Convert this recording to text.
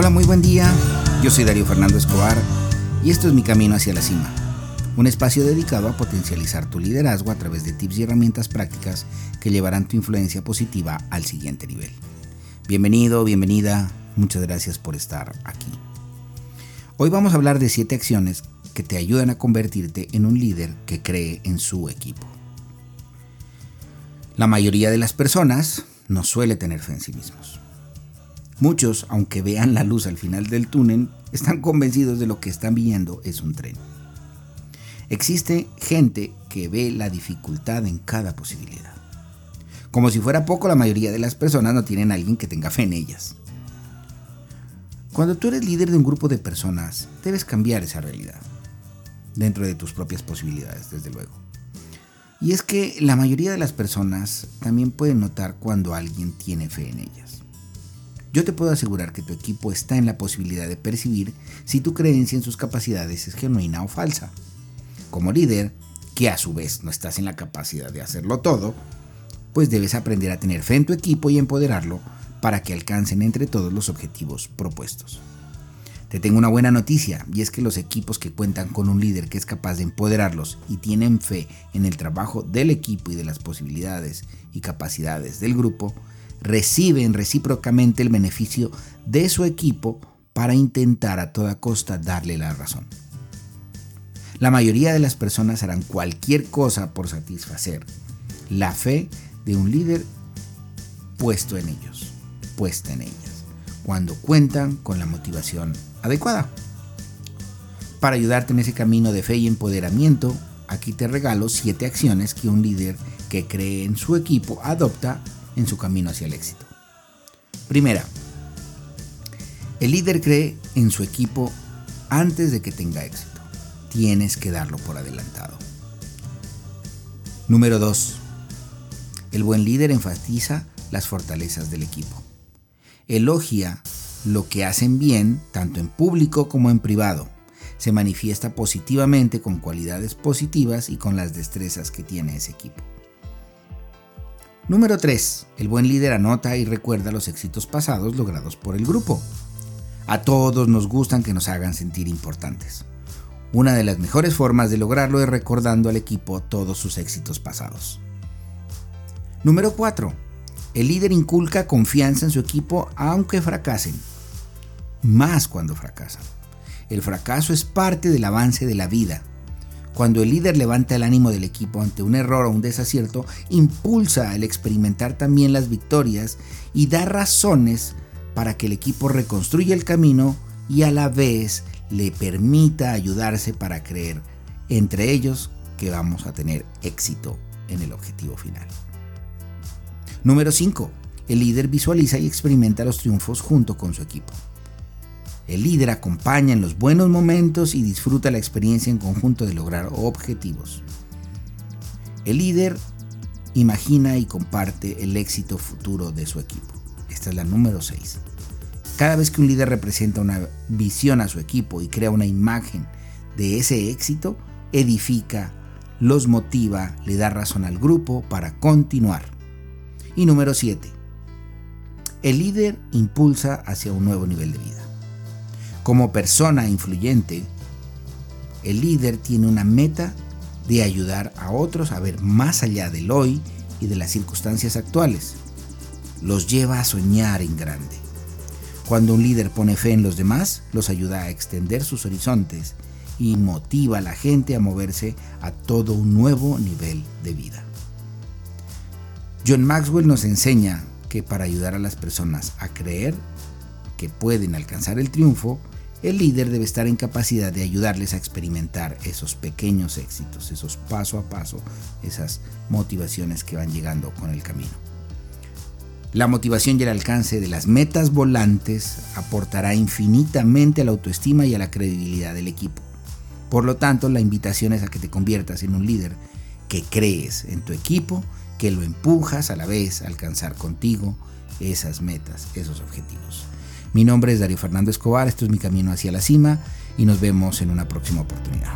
Hola, muy buen día. Yo soy Darío Fernando Escobar y esto es Mi Camino hacia la Cima, un espacio dedicado a potencializar tu liderazgo a través de tips y herramientas prácticas que llevarán tu influencia positiva al siguiente nivel. Bienvenido, bienvenida, muchas gracias por estar aquí. Hoy vamos a hablar de 7 acciones que te ayudan a convertirte en un líder que cree en su equipo. La mayoría de las personas no suele tener fe en sí mismos. Muchos, aunque vean la luz al final del túnel, están convencidos de lo que están viendo es un tren. Existe gente que ve la dificultad en cada posibilidad. Como si fuera poco, la mayoría de las personas no tienen a alguien que tenga fe en ellas. Cuando tú eres líder de un grupo de personas, debes cambiar esa realidad, dentro de tus propias posibilidades, desde luego. Y es que la mayoría de las personas también pueden notar cuando alguien tiene fe en ellas. Yo te puedo asegurar que tu equipo está en la posibilidad de percibir si tu creencia en sus capacidades es genuina o falsa. Como líder, que a su vez no estás en la capacidad de hacerlo todo, pues debes aprender a tener fe en tu equipo y empoderarlo para que alcancen entre todos los objetivos propuestos. Te tengo una buena noticia y es que los equipos que cuentan con un líder que es capaz de empoderarlos y tienen fe en el trabajo del equipo y de las posibilidades y capacidades del grupo, reciben recíprocamente el beneficio de su equipo para intentar a toda costa darle la razón. La mayoría de las personas harán cualquier cosa por satisfacer la fe de un líder puesto en ellos, puesta en ellas, cuando cuentan con la motivación adecuada. Para ayudarte en ese camino de fe y empoderamiento, aquí te regalo 7 acciones que un líder que cree en su equipo adopta en su camino hacia el éxito. Primera, el líder cree en su equipo antes de que tenga éxito. Tienes que darlo por adelantado. Número 2. El buen líder enfatiza las fortalezas del equipo. Elogia lo que hacen bien tanto en público como en privado. Se manifiesta positivamente con cualidades positivas y con las destrezas que tiene ese equipo. Número 3. El buen líder anota y recuerda los éxitos pasados logrados por el grupo. A todos nos gustan que nos hagan sentir importantes. Una de las mejores formas de lograrlo es recordando al equipo todos sus éxitos pasados. Número 4. El líder inculca confianza en su equipo aunque fracasen. Más cuando fracasan. El fracaso es parte del avance de la vida cuando el líder levanta el ánimo del equipo ante un error o un desacierto, impulsa el experimentar también las victorias y da razones para que el equipo reconstruya el camino y a la vez le permita ayudarse para creer entre ellos que vamos a tener éxito en el objetivo final. Número 5. El líder visualiza y experimenta los triunfos junto con su equipo. El líder acompaña en los buenos momentos y disfruta la experiencia en conjunto de lograr objetivos. El líder imagina y comparte el éxito futuro de su equipo. Esta es la número 6. Cada vez que un líder representa una visión a su equipo y crea una imagen de ese éxito, edifica, los motiva, le da razón al grupo para continuar. Y número 7. El líder impulsa hacia un nuevo nivel de vida. Como persona influyente, el líder tiene una meta de ayudar a otros a ver más allá del hoy y de las circunstancias actuales. Los lleva a soñar en grande. Cuando un líder pone fe en los demás, los ayuda a extender sus horizontes y motiva a la gente a moverse a todo un nuevo nivel de vida. John Maxwell nos enseña que para ayudar a las personas a creer que pueden alcanzar el triunfo, el líder debe estar en capacidad de ayudarles a experimentar esos pequeños éxitos, esos paso a paso, esas motivaciones que van llegando con el camino. La motivación y el alcance de las metas volantes aportará infinitamente a la autoestima y a la credibilidad del equipo. Por lo tanto, la invitación es a que te conviertas en un líder que crees en tu equipo, que lo empujas a la vez a alcanzar contigo esas metas, esos objetivos. Mi nombre es Darío Fernando Escobar, esto es mi camino hacia la cima y nos vemos en una próxima oportunidad.